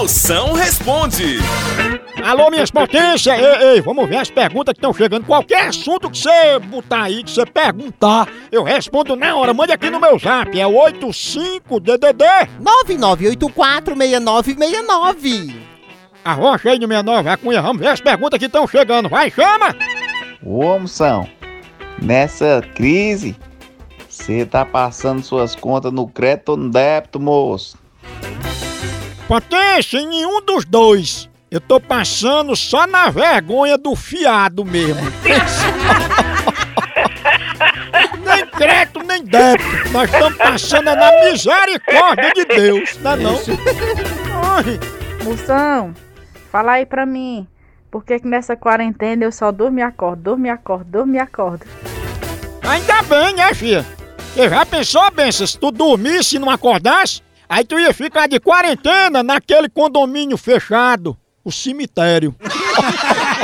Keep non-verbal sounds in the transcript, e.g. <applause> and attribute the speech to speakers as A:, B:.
A: Moção responde.
B: Alô, minhas potências! Ei, ei, vamos ver as perguntas que estão chegando. Qualquer assunto que você botar aí, que você perguntar, eu respondo na hora. Mande aqui no meu zap, é o 85DDD.
C: 99846969.
B: Arrocha aí no 69, a cunha. Vamos ver as perguntas que estão chegando. Vai, chama!
D: Ô, moção, nessa crise, você tá passando suas contas no crédito ou no débito, moço?
B: Potência em nenhum dos dois. Eu tô passando só na vergonha do fiado mesmo. <laughs> nem crédito, nem débito. Nós estamos passando na misericórdia de Deus, não é não? Ai,
E: Moção, fala aí pra mim. Por que, que nessa quarentena eu só durmo e acordo, durmo e acordo, durmo e acordo?
B: ainda bem, né, filha? Você já pensou, Benção, se tu dormisse e não acordasse? Aí tu ia ficar de quarentena naquele condomínio fechado, o cemitério. <laughs>